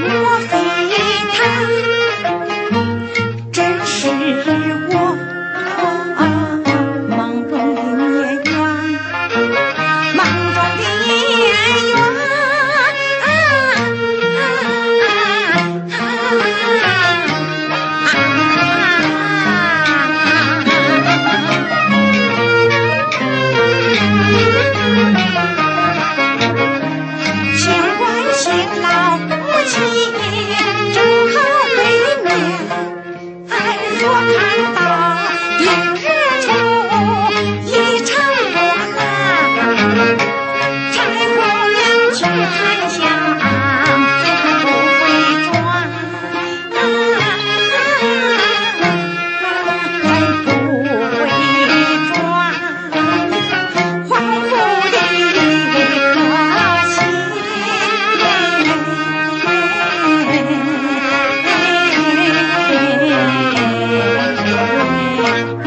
Yeah. 南